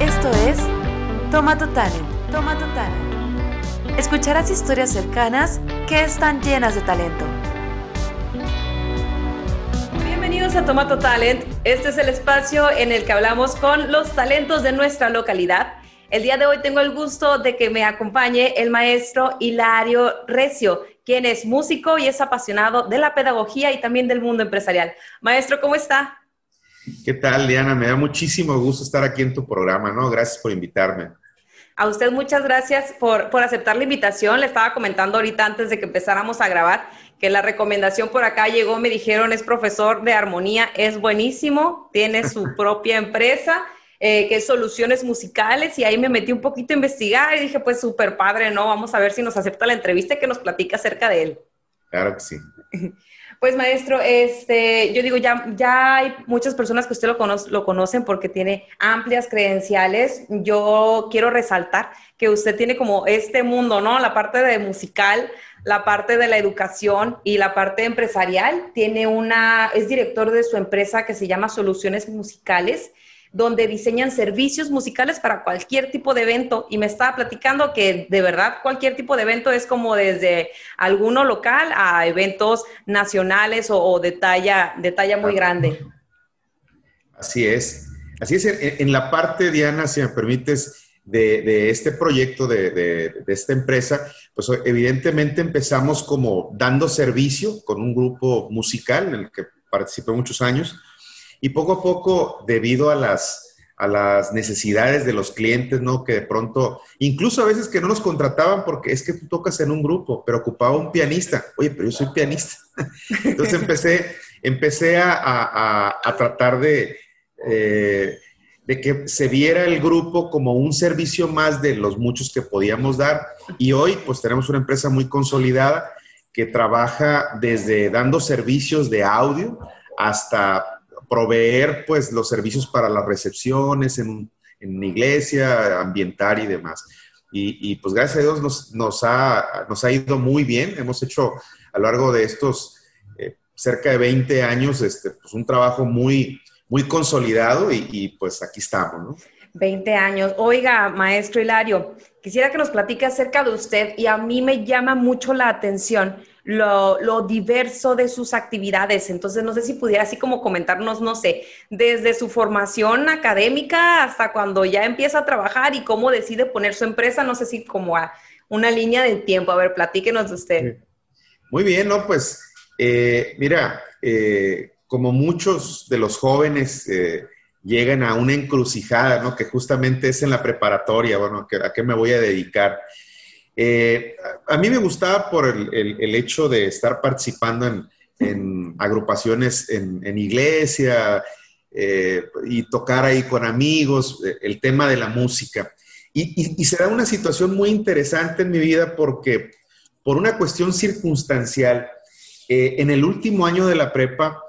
Esto es Toma tu Talent, Toma tu Talent. Escucharás historias cercanas que están llenas de talento. Bienvenidos a Tomato Talent. Este es el espacio en el que hablamos con los talentos de nuestra localidad. El día de hoy tengo el gusto de que me acompañe el maestro Hilario Recio, quien es músico y es apasionado de la pedagogía y también del mundo empresarial. Maestro, ¿cómo está? ¿Qué tal, Diana? Me da muchísimo gusto estar aquí en tu programa, ¿no? Gracias por invitarme. A usted muchas gracias por, por aceptar la invitación. Le estaba comentando ahorita antes de que empezáramos a grabar que la recomendación por acá llegó, me dijeron, es profesor de armonía, es buenísimo, tiene su propia empresa. Eh, que es soluciones musicales, y ahí me metí un poquito a investigar y dije, pues súper padre, ¿no? Vamos a ver si nos acepta la entrevista y que nos platica acerca de él. Claro que sí. Pues maestro, este, yo digo, ya, ya hay muchas personas que usted lo, lo conocen porque tiene amplias credenciales. Yo quiero resaltar que usted tiene como este mundo, ¿no? La parte de musical, la parte de la educación y la parte empresarial. Tiene una, es director de su empresa que se llama Soluciones Musicales donde diseñan servicios musicales para cualquier tipo de evento. Y me estaba platicando que de verdad cualquier tipo de evento es como desde alguno local a eventos nacionales o, de, talla, de talla muy grande. Así es. Así es. En, la parte, Diana, si me permites, de, este proyecto, de, de, esta empresa, pues evidentemente empezamos como dando servicio con un grupo musical en el que participé muchos años y poco a poco, debido a las, a las necesidades de los clientes, ¿no? Que de pronto, incluso a veces que no nos contrataban porque es que tú tocas en un grupo, pero ocupaba un pianista. Oye, pero yo soy pianista. Entonces empecé, empecé a, a, tratar de, eh, de que se viera el grupo como un servicio más de los muchos que podíamos dar. Y hoy, pues tenemos una empresa muy consolidada que trabaja desde dando servicios de audio hasta proveer pues los servicios para las recepciones en, en iglesia, ambientar y demás. Y, pues gracias a Dios nos, nos, ha, nos ha ido muy bien. Hemos hecho a lo largo de estos eh, cerca de 20 años este, pues un trabajo muy, muy consolidado y, y pues aquí estamos, ¿no? 20 años. Oiga, maestro Hilario, quisiera que nos platique acerca de usted y a mí me llama mucho la atención lo, diverso de sus actividades. Entonces, no sé si pudiera así como comentarnos, no sé, desde su formación académica hasta cuando ya empieza a trabajar y cómo decide poner su empresa, no sé si como a una línea de tiempo. A ver, platíquenos de usted. Muy bien, ¿no? Pues, eh, mira, eh, como muchos de los jóvenes eh, llegan a una encrucijada, ¿no? Que justamente es en la preparatoria, bueno, ¿a qué me voy a dedicar? Eh, a mí me gustaba por el, hecho de estar participando en, agrupaciones en, iglesia eh, y tocar ahí con amigos, eh, el tema de la música. Y, se da una situación muy interesante en mi vida porque por una cuestión circunstancial, en el último año de la prepa,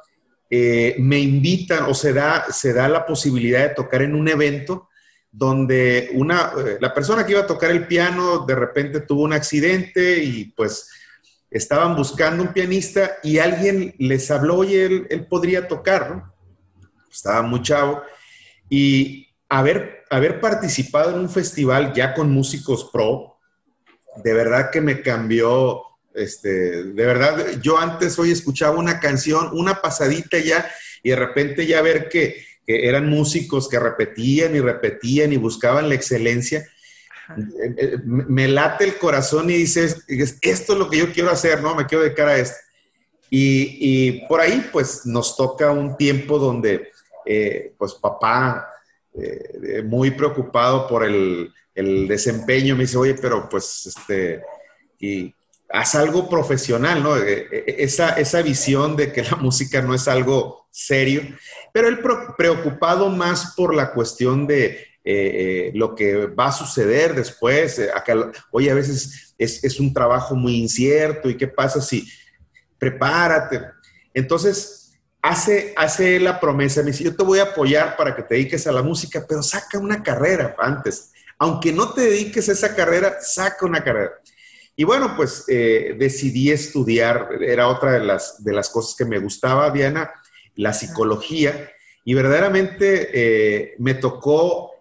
me invitan o se da, se da la posibilidad de tocar en un evento donde una, eh, la persona que iba a tocar el piano de repente tuvo un accidente y pues estaban buscando un pianista y alguien les habló, oye, él, él podría tocar, ¿no? Estaba muy chavo. Y haber, haber participado en un festival ya con músicos pro, de verdad que me cambió, este, de verdad, yo antes hoy escuchaba una canción, una pasadita ya, y de repente ya ver que que eran músicos que repetían y repetían y buscaban la excelencia, eh, eh, me late el corazón y dices, esto es lo que yo quiero hacer, ¿no? Me quiero dedicar a esto. Y, por ahí, pues, nos toca un tiempo donde, eh, pues, papá, muy preocupado por el, el, desempeño, me dice, oye, pero, pues, este, y haz algo profesional, ¿no? Esa, esa visión de que la música no es algo serio pero él preocupado más por la cuestión de eh, eh, lo que va a suceder después. Eh, oye, a veces es, un trabajo muy incierto y qué pasa si prepárate. Entonces, hace, hace la promesa, me dice, yo te voy a apoyar para que te dediques a la música, pero saca una carrera antes. Aunque no te dediques a esa carrera, saca una carrera. Y bueno, pues decidí estudiar, era otra de las, de las cosas que me gustaba, Diana, la psicología, y verdaderamente eh, me tocó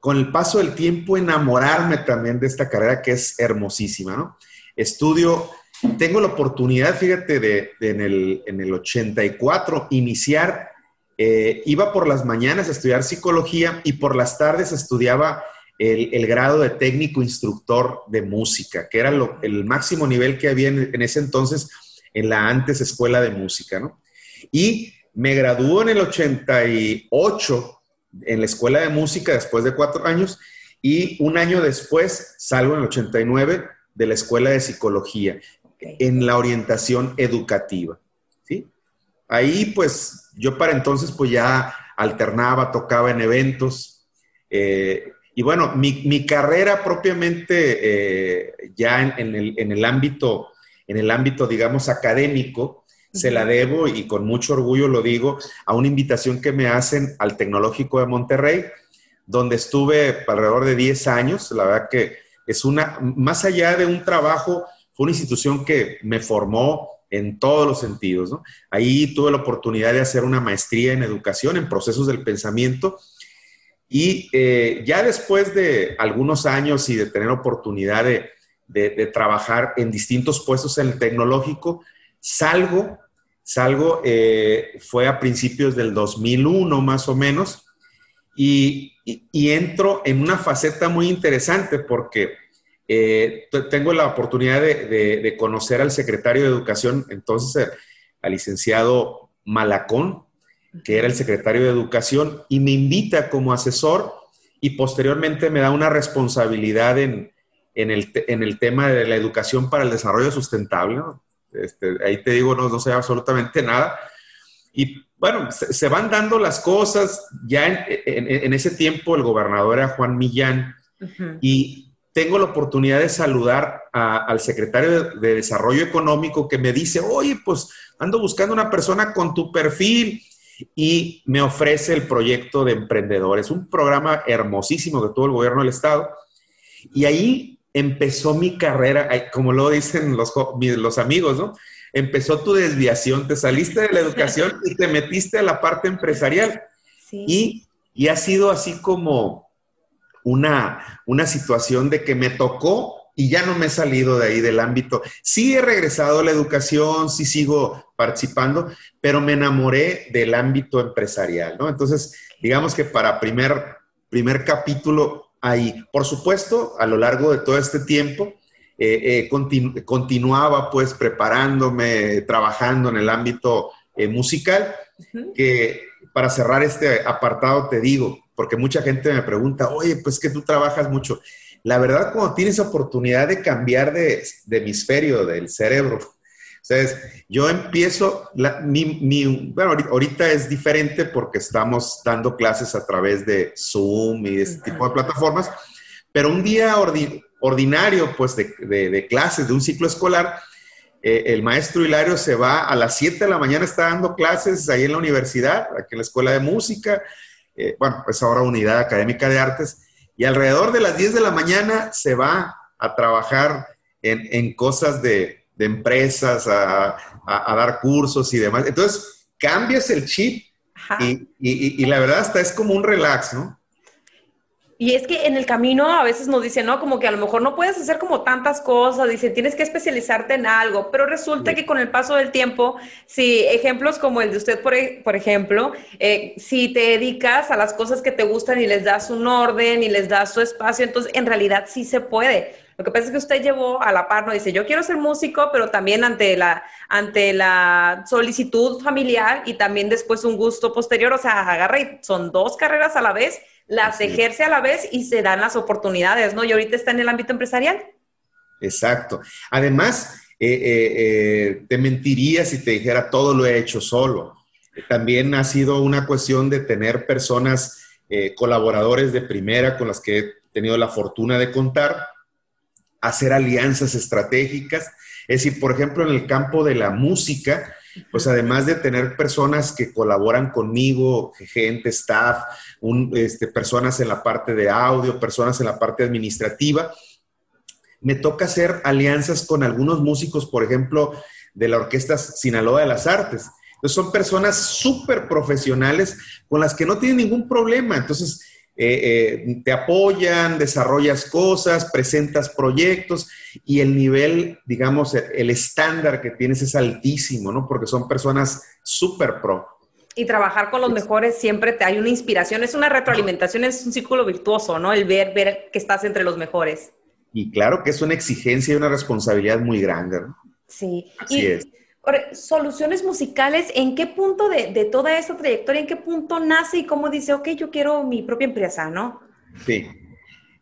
con el paso del tiempo enamorarme también de esta carrera que es hermosísima, ¿no? Estudio, tengo la oportunidad, fíjate, de, en, el, en, el, 84 iniciar, eh, iba por las mañanas a estudiar psicología y por las tardes estudiaba el, grado de técnico instructor de música, que era el máximo nivel que había en, en ese entonces en la antes escuela de música, ¿no? Y me graduó en el 88 en la escuela de música después de cuatro años y un año después salgo en el 89 de la escuela de psicología en la orientación educativa. ¿sí? Ahí pues yo para entonces pues ya alternaba, tocaba en eventos. Eh, y bueno, mi, carrera propiamente eh, ya en, el, en, el, ámbito, en el ámbito, digamos, académico, se la debo y con mucho orgullo lo digo a una invitación que me hacen al Tecnológico de Monterrey, donde estuve alrededor de 10 años. La verdad que es una, más allá de un trabajo, fue una institución que me formó en todos los sentidos. Ahí tuve la oportunidad de hacer una maestría en educación, en procesos del pensamiento. Y eh, ya después de algunos años y de tener oportunidad de, de trabajar en distintos puestos en el tecnológico, salgo Salgo, eh, fue a principios del 2001 más o menos, y, entro en una faceta muy interesante porque eh, tengo la oportunidad de, conocer al secretario de Educación, entonces al licenciado Malacón, que era el secretario de Educación, y me invita como asesor y posteriormente me da una responsabilidad en, el, en el, tema de la educación para el desarrollo sustentable. ¿no? Este, ahí te digo, no, no sé absolutamente nada. Y bueno, se, van dando las cosas. Ya en, ese tiempo el gobernador era Juan Millán y tengo la oportunidad de saludar al secretario de, Desarrollo Económico que me dice, oye, pues ando buscando una persona con tu perfil y me ofrece el proyecto de emprendedores, un programa hermosísimo que tuvo el gobierno del estado. Y ahí empezó mi carrera, como lo dicen los, los amigos, ¿no? Empezó tu desviación, te saliste de la educación y te metiste a la parte empresarial. Y, y, ha sido así como una, una situación de que me tocó y ya no me he salido de ahí del ámbito. Sí he regresado a la educación, sí sigo participando, pero me enamoré del ámbito empresarial, ¿no? Entonces, digamos que para primer, primer capítulo ahí. Por supuesto, a lo largo de todo este tiempo, eh, eh, continuaba pues preparándome, trabajando en el ámbito eh, musical, que para cerrar este apartado te digo, porque mucha gente me pregunta, oye, pues que tú trabajas mucho. La verdad, cuando tienes oportunidad de cambiar de, de hemisferio del cerebro, entonces, yo empiezo, mi, bueno, ahorita es diferente porque estamos dando clases a través de Zoom y este tipo de plataformas, pero un día ordinario, pues, de, clases, de un ciclo escolar, eh, el maestro Hilario se va a las 7 de la mañana, está dando clases ahí en la universidad, aquí en la escuela de música, eh, bueno, pues ahora unidad académica de artes, y alrededor de las 10 de la mañana se va a trabajar en cosas de, de empresas, a, dar cursos y demás. Entonces, cambias el chip y, la verdad hasta es como un relax, ¿no? Y es que en el camino a veces nos dicen, ¿no? Como que a lo mejor no puedes hacer como tantas cosas, dicen, tienes que especializarte en algo, pero resulta que con el paso del tiempo, si ejemplos como el de usted, por, e, por ejemplo, eh, si te dedicas a las cosas que te gustan y les das un orden y les das su espacio, entonces en realidad sí se puede. Lo que pasa es que usted llevó a la par, no dice, yo quiero ser músico, pero también ante la, ante la solicitud familiar y también después un gusto posterior, o sea, agarra y son dos carreras a la vez, las ejerce a la vez y se dan las oportunidades, ¿no? Y ahorita está en el ámbito empresarial. Exacto. Además, eh, eh, eh, te mentiría si te dijera todo lo he hecho solo. También ha sido una cuestión de tener personas, colaboradores de primera con las que he tenido la fortuna de contar hacer alianzas estratégicas. Es decir, por ejemplo, en el campo de la música, pues además de tener personas que colaboran conmigo, gente, staff, este, personas en la parte de audio, personas en la parte administrativa, me toca hacer alianzas con algunos músicos, por ejemplo, de la Orquesta Sinaloa de las Artes. Entonces son personas súper profesionales con las que no tienen ningún problema. Entonces, eh, eh, te apoyan, desarrollas cosas, presentas proyectos y el nivel, digamos, el estándar que tienes es altísimo, ¿no? Porque son personas súper pro. Y trabajar con los mejores siempre te hay una inspiración, es una retroalimentación, es un círculo virtuoso, ¿no? El ver, ver que estás entre los mejores. Y claro que es una exigencia y una responsabilidad muy grande, ¿no? Sí. Así es. Soluciones musicales, ¿en qué punto de, toda esa trayectoria, en qué punto nace y cómo dice, ok, yo quiero mi propia empresa, ¿no? Sí.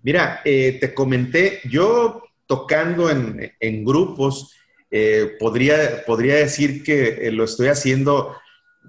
Mira, eh, te comenté, yo tocando en, grupos, eh, podría, podría decir que eh, lo estoy haciendo,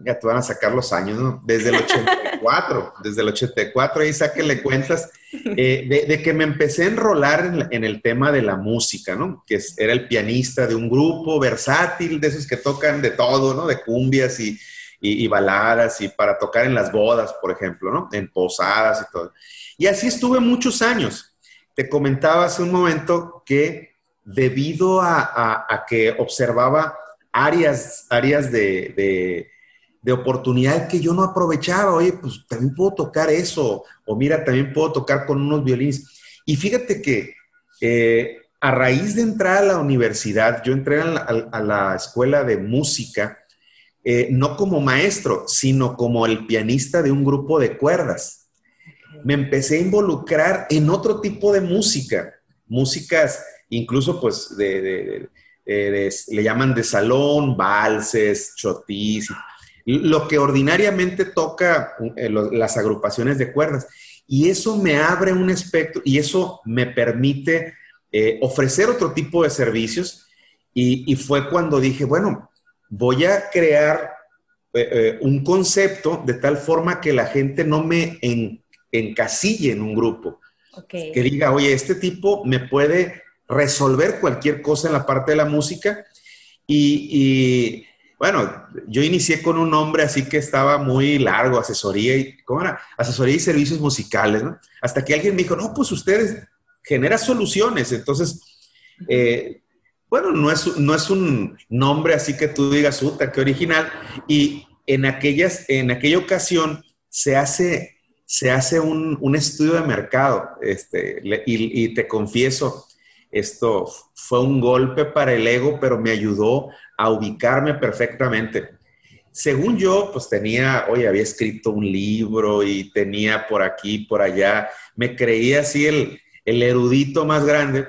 ya te van a sacar los años, ¿no? Desde el 84, desde el 84, ahí sáquenle cuentas. Eh, de, que me empecé a enrolar en, el tema de la música, ¿no? Que era el pianista de un grupo versátil, de esos que tocan de todo, ¿no? De cumbias y, y, baladas y para tocar en las bodas, por ejemplo, ¿no? En posadas y todo. Y así estuve muchos años. Te comentaba hace un momento que debido a, que observaba áreas, áreas de de oportunidad que yo no aprovechaba. Oye, pues también puedo tocar eso. O mira, también puedo tocar con unos violines. Y fíjate que eh, a raíz de entrar a la universidad, yo entré a la, escuela de música, eh, no como maestro, sino como el pianista de un grupo de cuerdas. Me empecé a involucrar en otro tipo de música, músicas incluso pues de, le llaman de salón, valses, chotis, lo que ordinariamente toca eh, las agrupaciones de cuerdas. Y eso me abre un espectro y eso me permite eh, ofrecer otro tipo de servicios. Y, fue cuando dije, bueno, voy a crear eh, un concepto de tal forma que la gente no me encasille en un grupo. Que diga, oye, este tipo me puede resolver cualquier cosa en la parte de la música. y bueno, yo inicié con un nombre así que estaba muy largo, asesoría y, ¿cómo era? Asesoría y servicios musicales, ¿no? Hasta que alguien me dijo, no, pues ustedes generan soluciones. Entonces, eh, bueno, no es, no es un nombre así que tú digas, puta, qué original. Y en, aquellas, en aquella ocasión se hace, se hace un, un estudio de mercado. Este, y, y te confieso, esto fue un golpe para el ego, pero me ayudó a ubicarme perfectamente. Según yo, pues tenía, oye, había escrito un libro y tenía por aquí, por allá, me creía así el, el erudito más grande,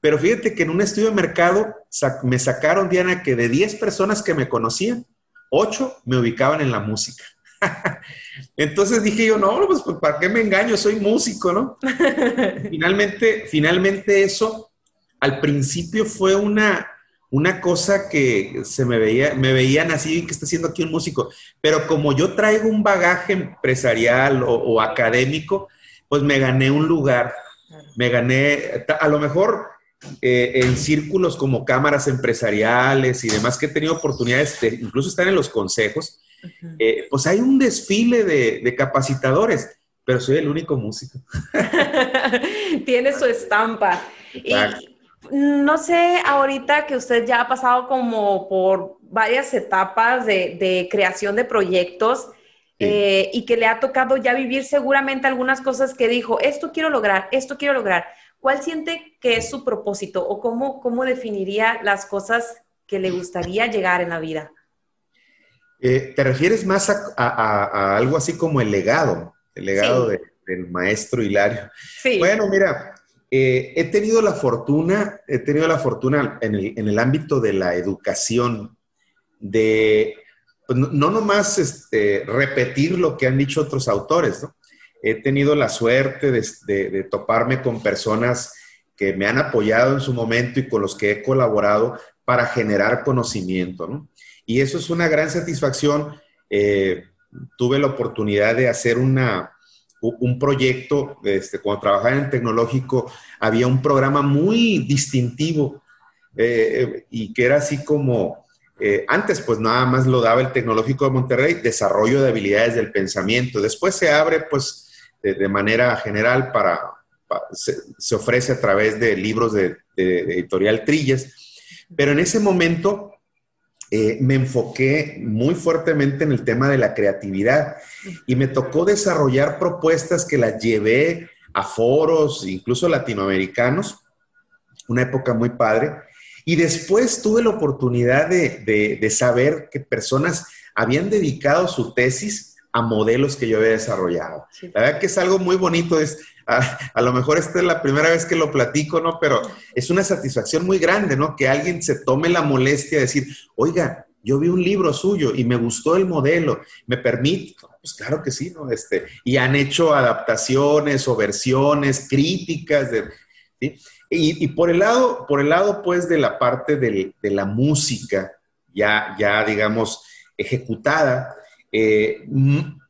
pero fíjate que en un estudio de mercado me sacaron, Diana, que de 10 personas que me conocían, 8 me ubicaban en la música. Entonces dije yo, no, pues, pues ¿para qué me engaño? Soy músico, ¿no? finalmente, finalmente eso al principio fue una, una cosa que se me veía, me veían así, que está haciendo aquí un músico, pero como yo traigo un bagaje empresarial o, académico, pues me gané un lugar, me gané, a lo mejor eh, en círculos como cámaras empresariales y demás, que he tenido oportunidades de incluso estar en los consejos, eh, pues hay un desfile de, capacitadores, pero soy el único músico. Tiene su estampa. No sé, ahorita que usted ya ha pasado como por varias etapas de, creación de proyectos eh, y que le ha tocado ya vivir seguramente algunas cosas que dijo, esto quiero lograr, esto quiero lograr. ¿Cuál siente que es su propósito o cómo, cómo definiría las cosas que le gustaría llegar en la vida? Eh, ¿Te refieres más a, algo así como el legado, el legado del maestro Hilario? Sí. Bueno, mira, eh, he tenido la fortuna, he tenido la fortuna en el, ámbito de la educación de pues, no nomás este, repetir lo que han dicho otros autores, He tenido la suerte de, toparme con personas que me han apoyado en su momento y con los que he colaborado para generar conocimiento, Y eso es una gran satisfacción. Eh, tuve la oportunidad de hacer una, un proyecto, este, cuando trabajaba en tecnológico, había un programa muy distintivo eh, y que era así como, eh, antes pues nada más lo daba el tecnológico de Monterrey, desarrollo de habilidades del pensamiento. Después se abre pues de, manera general para, se, ofrece a través de libros de, editorial Trillas, pero en ese momento eh, me enfoqué muy fuertemente en el tema de la creatividad y me tocó desarrollar propuestas que las llevé a foros, incluso latinoamericanos, una época muy padre. Y después tuve la oportunidad de, saber que personas habían dedicado su tesis a modelos que yo había desarrollado. La verdad que es algo muy bonito, es, a, lo mejor esta es la primera vez que lo platico, ¿no? Pero es una satisfacción muy grande, ¿no? Que alguien se tome la molestia de decir, oiga, yo vi un libro suyo y me gustó el modelo, ¿me permite? Pues claro que sí, ¿no? Este, y han hecho adaptaciones o versiones, críticas, de, ¿sí? Y, por el lado, por el lado, pues, de la parte de la música, ya, ya digamos, ejecutada, eh,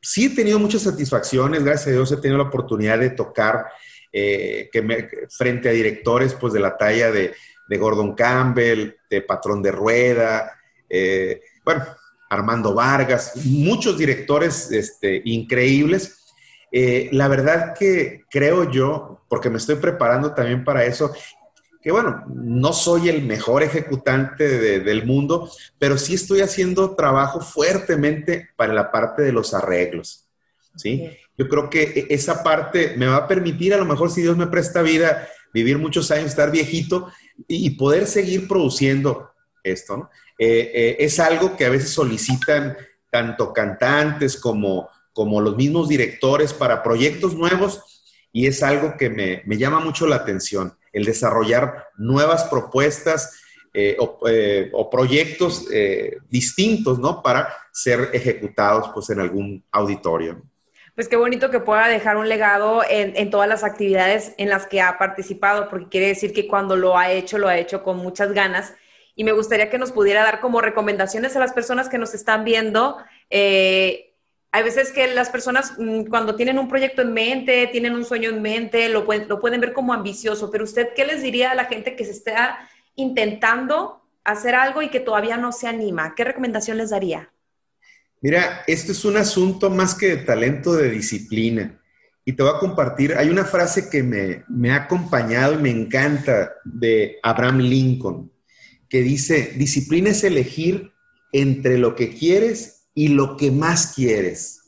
sí he tenido muchas satisfacciones, gracias a Dios he tenido la oportunidad de tocar eh, frente a directores pues de la talla de, Gordon Campbell, de Patrón de Rueda, eh, bueno, Armando Vargas, muchos directores este, increíbles. la verdad que creo yo, porque me estoy preparando también para eso, que bueno, no soy el mejor ejecutante del mundo, pero sí estoy haciendo trabajo fuertemente para la parte de los arreglos. ¿sí? Yo creo que e, esa parte me va a permitir, a lo mejor si Dios me presta vida, vivir muchos años, estar viejito y, poder seguir produciendo esto. ¿no? Eh, eh, es algo que a veces solicitan tanto cantantes como, como los mismos directores para proyectos nuevos y es algo que me, me llama mucho la atención el desarrollar nuevas propuestas eh, eh, o, proyectos eh, distintos, ¿no? Para ser ejecutados, pues, en algún auditorio. Pues qué bonito que pueda dejar un legado en, todas las actividades en las que ha participado, porque quiere decir que cuando lo ha hecho, lo ha hecho con muchas ganas. Y me gustaría que nos pudiera dar como recomendaciones a las personas que nos están viendo hay veces que las personas mm, cuando tienen un proyecto en mente, tienen un sueño en mente, lo pueden, ver como ambicioso, pero usted, ¿qué les diría a la gente que se está intentando hacer algo y que todavía no se anima? ¿Qué recomendación les daría? Mira, esto es un asunto más que de talento, de disciplina. Y te voy a compartir, hay una frase que me, me ha acompañado y me encanta de Abraham Lincoln, que dice, disciplina es elegir entre lo que quieres y lo que más quieres.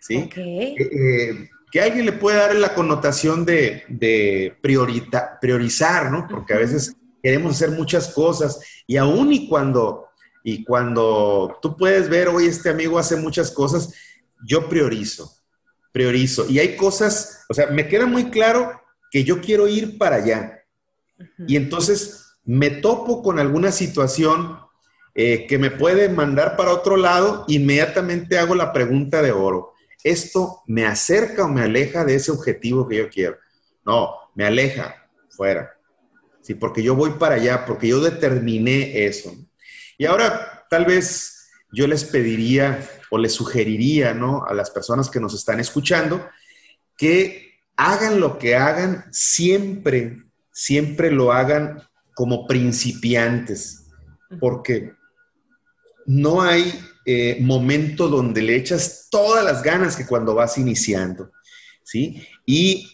¿Sí? Eh, eh, que alguien le puede dar la connotación de, de priorizar, ¿no? Porque a veces queremos hacer muchas cosas y aún y cuando, y cuando tú puedes ver, hoy este amigo hace muchas cosas, yo priorizo, priorizo. Y hay cosas, o sea, me queda muy claro que yo quiero ir para allá. Y entonces me topo con alguna situación eh, que me puede mandar para otro lado, inmediatamente hago la pregunta de oro. ¿Esto me acerca o me aleja de ese objetivo que yo quiero? No, me aleja, fuera. Sí, porque yo voy para allá, porque yo determiné eso. Y ahora, tal vez yo les pediría o les sugeriría, ¿no? A las personas que nos están escuchando, que hagan lo que hagan, siempre, siempre lo hagan como principiantes. Porque no hay eh, momento donde le echas todas las ganas que cuando vas iniciando, ¿sí? Y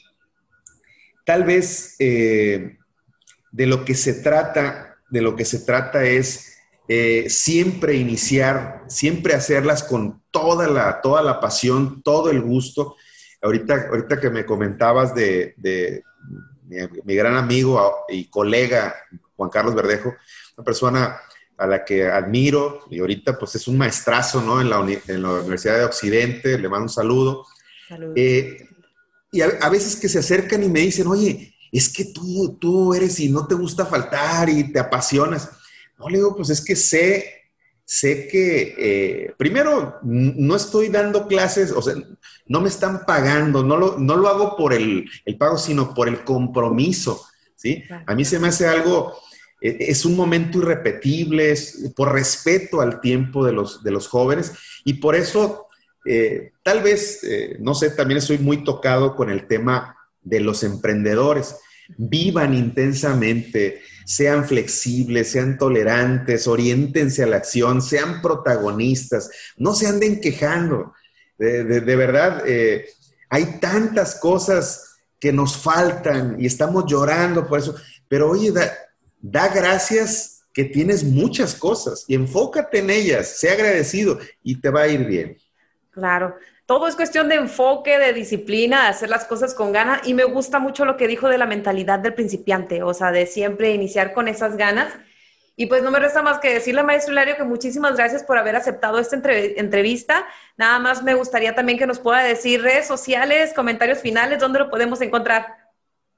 tal vez eh, de lo que se trata, de lo que se trata es eh, siempre iniciar, siempre hacerlas con toda la, toda la pasión, todo el gusto. Ahorita, ahorita que me comentabas de, mi, mi, gran amigo y colega Juan Carlos Verdejo, una persona a la que admiro y ahorita pues es un maestrazo, ¿no? En la, en la Universidad de Occidente, le mando un saludo. Eh, y a, veces que se acercan y me dicen, oye, es que tú, tú eres y no te gusta faltar y te apasionas. No, le digo, pues es que sé, sé que, eh, primero, no estoy dando clases, o sea, no me están pagando, no lo, no lo hago por el, el pago, sino por el compromiso, ¿sí? A mí se me hace algo es un momento irrepetible, es por respeto al tiempo de los, de los jóvenes y por eso eh, tal vez, eh, no sé, también estoy muy tocado con el tema de los emprendedores. Vivan intensamente, sean flexibles, sean tolerantes, oriéntense a la acción, sean protagonistas, no se anden quejando. De, verdad, eh, hay tantas cosas que nos faltan y estamos llorando por eso, pero oye, da gracias que tienes muchas cosas y enfócate en ellas, sea agradecido y te va a ir bien. Claro. Todo es cuestión de enfoque, de disciplina, de hacer las cosas con ganas. Y me gusta mucho lo que dijo de la mentalidad del principiante, o sea, de siempre iniciar con esas ganas. Y pues no me resta más que decirle, maestro Hilario, que muchísimas gracias por haber aceptado esta entrevista. Nada más me gustaría también que nos pueda decir redes sociales, comentarios finales, dónde lo podemos encontrar.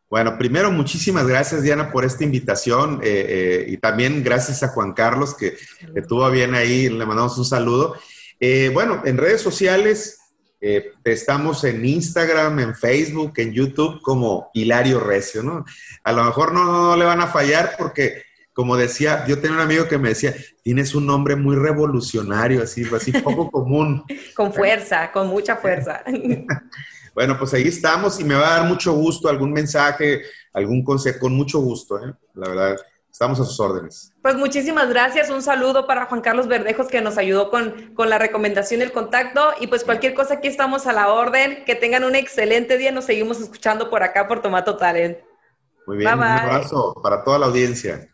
Bueno, primero, muchísimas gracias, Diana, por esta invitación eh, eh, y también gracias a Juan Carlos, que, estuvo bien ahí, le mandamos un saludo. Eh, bueno, en redes sociales, eh, estamos en Instagram, en Facebook, en YouTube como Hilario Recio, ¿no? A lo mejor no, le van a fallar porque, como decía, yo tenía un amigo que me decía, tienes un nombre muy revolucionario, así, así poco común. con fuerza, con mucha fuerza. bueno, pues ahí estamos y me va a dar mucho gusto algún mensaje, algún consejo, con mucho gusto, ¿eh? la verdad. Estamos a sus órdenes. Pues muchísimas gracias. Un saludo para Juan Carlos Verdejos que nos ayudó con, con la recomendación y el contacto. Y pues cualquier cosa aquí estamos a la orden. Que tengan un excelente día. Nos seguimos escuchando por acá por Tomato Talent. Muy bien. Un abrazo para toda la audiencia.